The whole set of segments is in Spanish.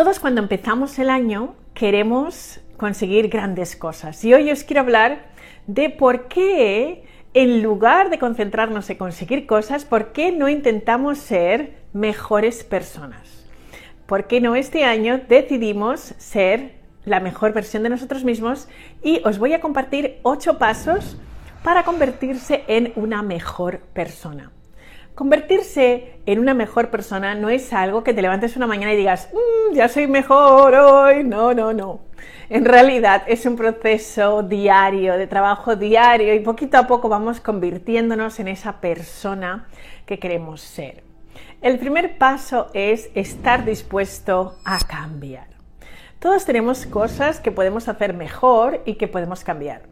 Todos cuando empezamos el año queremos conseguir grandes cosas. Y hoy os quiero hablar de por qué, en lugar de concentrarnos en conseguir cosas, por qué no intentamos ser mejores personas. ¿Por qué no este año decidimos ser la mejor versión de nosotros mismos? Y os voy a compartir ocho pasos para convertirse en una mejor persona. Convertirse en una mejor persona no es algo que te levantes una mañana y digas, mm, ya soy mejor hoy. No, no, no. En realidad es un proceso diario, de trabajo diario y poquito a poco vamos convirtiéndonos en esa persona que queremos ser. El primer paso es estar dispuesto a cambiar. Todos tenemos cosas que podemos hacer mejor y que podemos cambiar.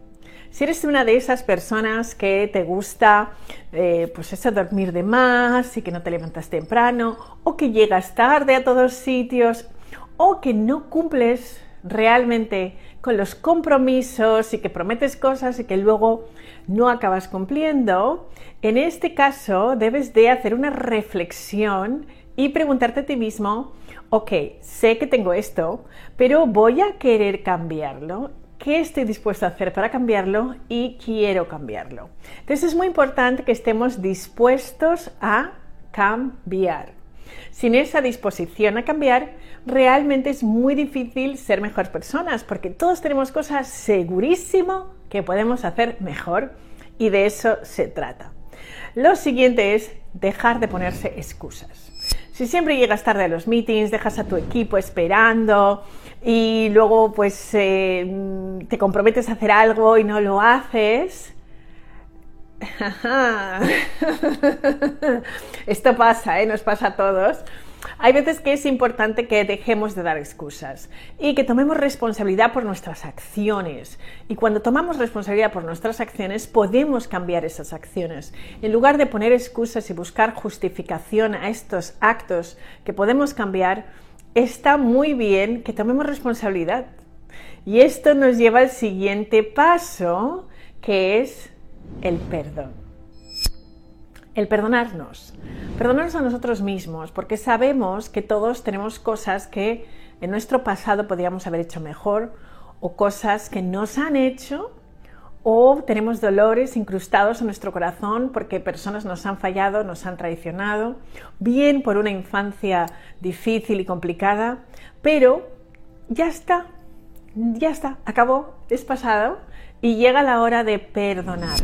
Si eres una de esas personas que te gusta, eh, pues eso, dormir de más y que no te levantas temprano, o que llegas tarde a todos sitios, o que no cumples realmente con los compromisos y que prometes cosas y que luego no acabas cumpliendo, en este caso debes de hacer una reflexión y preguntarte a ti mismo, ok, sé que tengo esto, pero voy a querer cambiarlo qué estoy dispuesto a hacer para cambiarlo y quiero cambiarlo. Entonces es muy importante que estemos dispuestos a cambiar. Sin esa disposición a cambiar, realmente es muy difícil ser mejores personas porque todos tenemos cosas segurísimo que podemos hacer mejor y de eso se trata. Lo siguiente es dejar de ponerse excusas. Si siempre llegas tarde a los meetings, dejas a tu equipo esperando, y luego pues eh, te comprometes a hacer algo y no lo haces. Esto pasa, ¿eh? nos pasa a todos. Hay veces que es importante que dejemos de dar excusas y que tomemos responsabilidad por nuestras acciones. Y cuando tomamos responsabilidad por nuestras acciones, podemos cambiar esas acciones. En lugar de poner excusas y buscar justificación a estos actos que podemos cambiar, está muy bien que tomemos responsabilidad. Y esto nos lleva al siguiente paso, que es el perdón. El perdonarnos. Perdonarnos a nosotros mismos, porque sabemos que todos tenemos cosas que en nuestro pasado podríamos haber hecho mejor o cosas que nos han hecho o tenemos dolores incrustados en nuestro corazón porque personas nos han fallado, nos han traicionado, bien por una infancia difícil y complicada, pero ya está, ya está, acabó, es pasado y llega la hora de perdonar.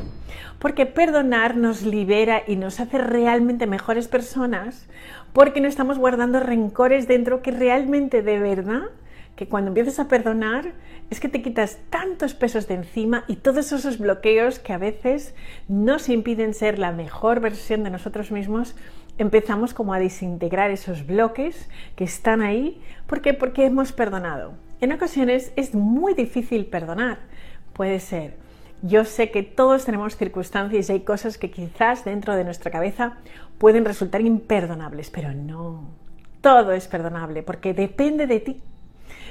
Porque perdonar nos libera y nos hace realmente mejores personas porque no estamos guardando rencores dentro que realmente de verdad que cuando empiezas a perdonar es que te quitas tantos pesos de encima y todos esos bloqueos que a veces nos impiden ser la mejor versión de nosotros mismos, empezamos como a desintegrar esos bloques que están ahí. ¿Por qué? Porque hemos perdonado. En ocasiones es muy difícil perdonar. Puede ser. Yo sé que todos tenemos circunstancias y hay cosas que quizás dentro de nuestra cabeza pueden resultar imperdonables, pero no. Todo es perdonable porque depende de ti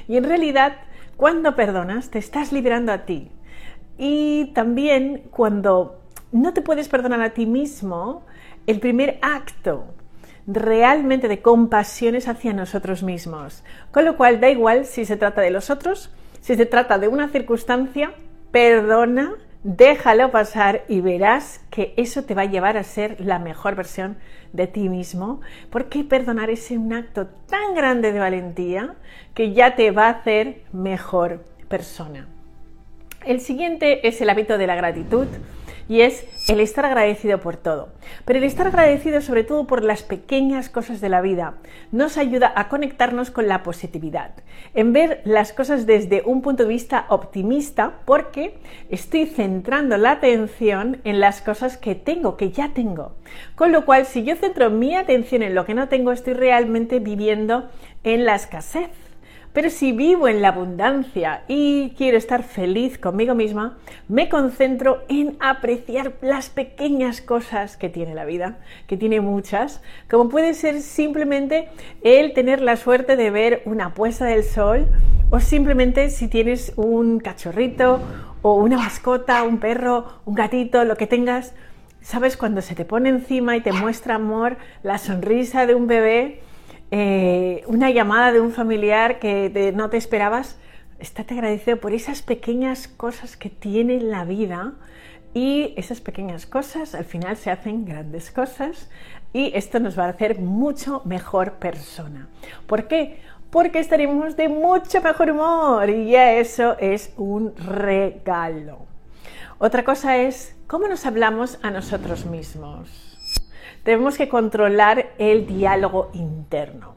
y en realidad, cuando perdonas, te estás liberando a ti. Y también cuando no te puedes perdonar a ti mismo, el primer acto realmente de compasión es hacia nosotros mismos. Con lo cual, da igual si se trata de los otros, si se trata de una circunstancia, perdona déjalo pasar y verás que eso te va a llevar a ser la mejor versión de ti mismo, porque perdonar es un acto tan grande de valentía que ya te va a hacer mejor persona. El siguiente es el hábito de la gratitud y es el estar agradecido por todo. Pero el estar agradecido sobre todo por las pequeñas cosas de la vida nos ayuda a conectarnos con la positividad, en ver las cosas desde un punto de vista optimista porque estoy centrando la atención en las cosas que tengo, que ya tengo. Con lo cual, si yo centro mi atención en lo que no tengo, estoy realmente viviendo en la escasez pero si vivo en la abundancia y quiero estar feliz conmigo misma, me concentro en apreciar las pequeñas cosas que tiene la vida, que tiene muchas, como puede ser simplemente el tener la suerte de ver una puesta del sol o simplemente si tienes un cachorrito o una mascota, un perro, un gatito, lo que tengas, sabes cuando se te pone encima y te muestra amor, la sonrisa de un bebé, eh, una llamada de un familiar que no te esperabas, estate agradecido por esas pequeñas cosas que tiene la vida y esas pequeñas cosas al final se hacen grandes cosas y esto nos va a hacer mucho mejor persona. ¿Por qué? Porque estaremos de mucho mejor humor y ya eso es un regalo. Otra cosa es cómo nos hablamos a nosotros mismos. Tenemos que controlar el diálogo interno.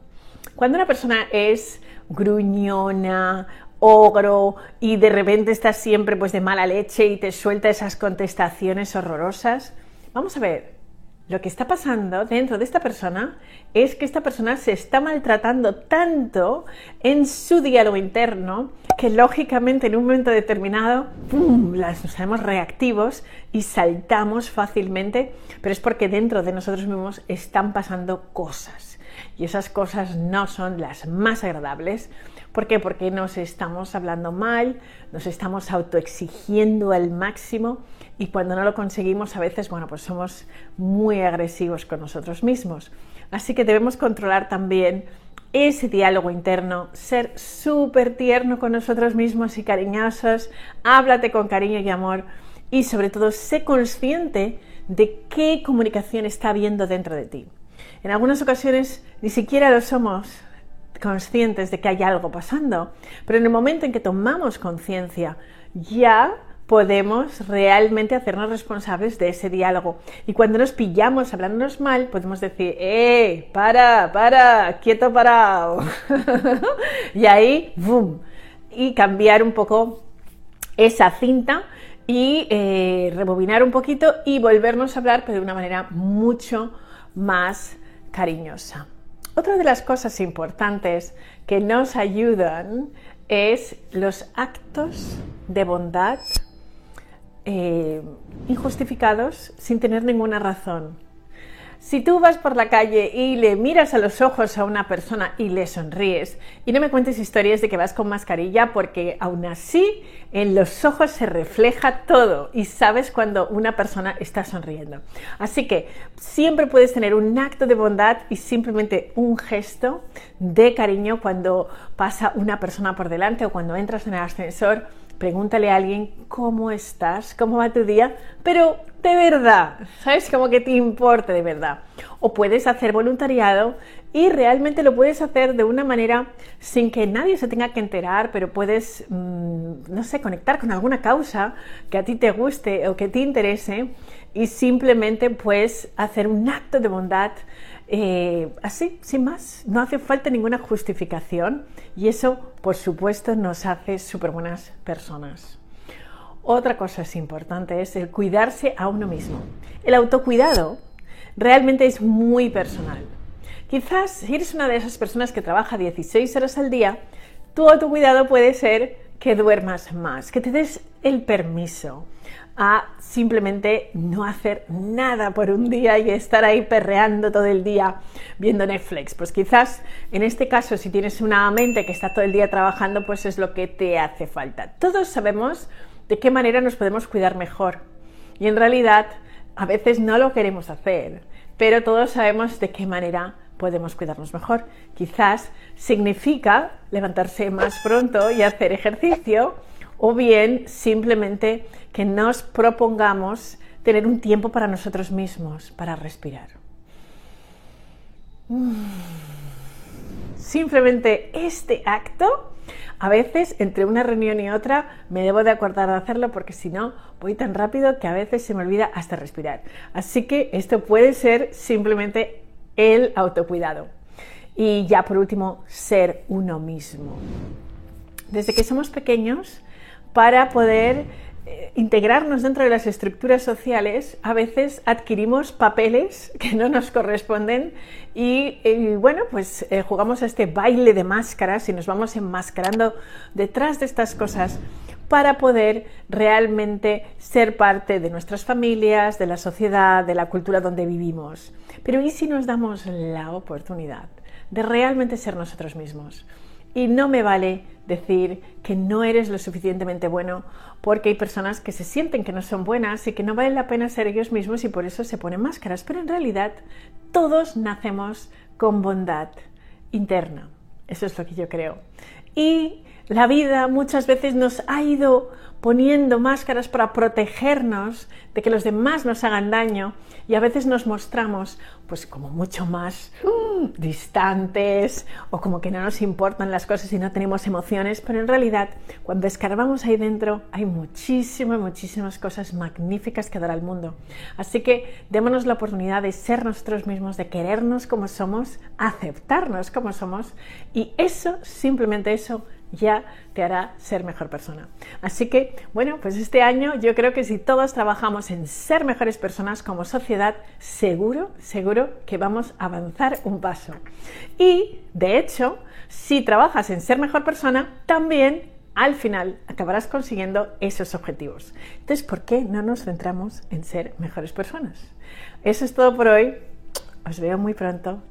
Cuando una persona es gruñona ogro y de repente estás siempre pues de mala leche y te suelta esas contestaciones horrorosas. Vamos a ver, lo que está pasando dentro de esta persona es que esta persona se está maltratando tanto en su diálogo interno que lógicamente en un momento determinado las nos reactivos y saltamos fácilmente, pero es porque dentro de nosotros mismos están pasando cosas. Y esas cosas no son las más agradables. ¿Por qué? Porque nos estamos hablando mal, nos estamos autoexigiendo al máximo y cuando no lo conseguimos a veces, bueno, pues somos muy agresivos con nosotros mismos. Así que debemos controlar también ese diálogo interno, ser súper tierno con nosotros mismos y cariñosos, háblate con cariño y amor y sobre todo sé consciente de qué comunicación está habiendo dentro de ti. En algunas ocasiones ni siquiera lo somos, conscientes de que hay algo pasando, pero en el momento en que tomamos conciencia, ya podemos realmente hacernos responsables de ese diálogo. Y cuando nos pillamos hablándonos mal, podemos decir, ¡eh! ¡Para! ¡Para! ¡Quieto parado! y ahí, ¡boom! Y cambiar un poco esa cinta y eh, rebobinar un poquito y volvernos a hablar, pero de una manera mucho más cariñosa. Otra de las cosas importantes que nos ayudan es los actos de bondad eh, injustificados sin tener ninguna razón. Si tú vas por la calle y le miras a los ojos a una persona y le sonríes, y no me cuentes historias de que vas con mascarilla, porque aún así en los ojos se refleja todo y sabes cuando una persona está sonriendo. Así que siempre puedes tener un acto de bondad y simplemente un gesto de cariño cuando pasa una persona por delante o cuando entras en el ascensor pregúntale a alguien cómo estás, cómo va tu día, pero de verdad, ¿sabes? Como que te importe de verdad. O puedes hacer voluntariado y realmente lo puedes hacer de una manera sin que nadie se tenga que enterar, pero puedes, mm, no sé, conectar con alguna causa que a ti te guste o que te interese y simplemente puedes hacer un acto de bondad eh, así, sin más, no hace falta ninguna justificación y eso, por supuesto, nos hace súper buenas personas. Otra cosa es importante es el cuidarse a uno mismo. El autocuidado realmente es muy personal. Quizás si eres una de esas personas que trabaja 16 horas al día, tu autocuidado puede ser que duermas más, que te des el permiso a simplemente no hacer nada por un día y estar ahí perreando todo el día viendo Netflix. Pues quizás en este caso, si tienes una mente que está todo el día trabajando, pues es lo que te hace falta. Todos sabemos de qué manera nos podemos cuidar mejor. Y en realidad, a veces no lo queremos hacer, pero todos sabemos de qué manera podemos cuidarnos mejor. Quizás significa levantarse más pronto y hacer ejercicio o bien simplemente que nos propongamos tener un tiempo para nosotros mismos, para respirar. Simplemente este acto, a veces entre una reunión y otra me debo de acordar de hacerlo porque si no voy tan rápido que a veces se me olvida hasta respirar. Así que esto puede ser simplemente el autocuidado. Y ya por último, ser uno mismo. Desde que somos pequeños, para poder eh, integrarnos dentro de las estructuras sociales, a veces adquirimos papeles que no nos corresponden y, bueno, pues eh, jugamos a este baile de máscaras y nos vamos enmascarando detrás de estas cosas para poder realmente ser parte de nuestras familias, de la sociedad, de la cultura donde vivimos. Pero ¿y si nos damos la oportunidad de realmente ser nosotros mismos? Y no me vale decir que no eres lo suficientemente bueno porque hay personas que se sienten que no son buenas y que no vale la pena ser ellos mismos y por eso se ponen máscaras. Pero en realidad todos nacemos con bondad interna. Eso es lo que yo creo. Y la vida muchas veces nos ha ido poniendo máscaras para protegernos de que los demás nos hagan daño y a veces nos mostramos pues como mucho más uh, distantes o como que no nos importan las cosas y no tenemos emociones, pero en realidad cuando escarbamos ahí dentro hay muchísimas, muchísimas cosas magníficas que dar al mundo. Así que démonos la oportunidad de ser nosotros mismos, de querernos como somos, aceptarnos como somos y eso, simplemente eso, ya te hará ser mejor persona. Así que, bueno, pues este año yo creo que si todos trabajamos en ser mejores personas como sociedad, seguro, seguro que vamos a avanzar un paso. Y, de hecho, si trabajas en ser mejor persona, también al final acabarás consiguiendo esos objetivos. Entonces, ¿por qué no nos centramos en ser mejores personas? Eso es todo por hoy. Os veo muy pronto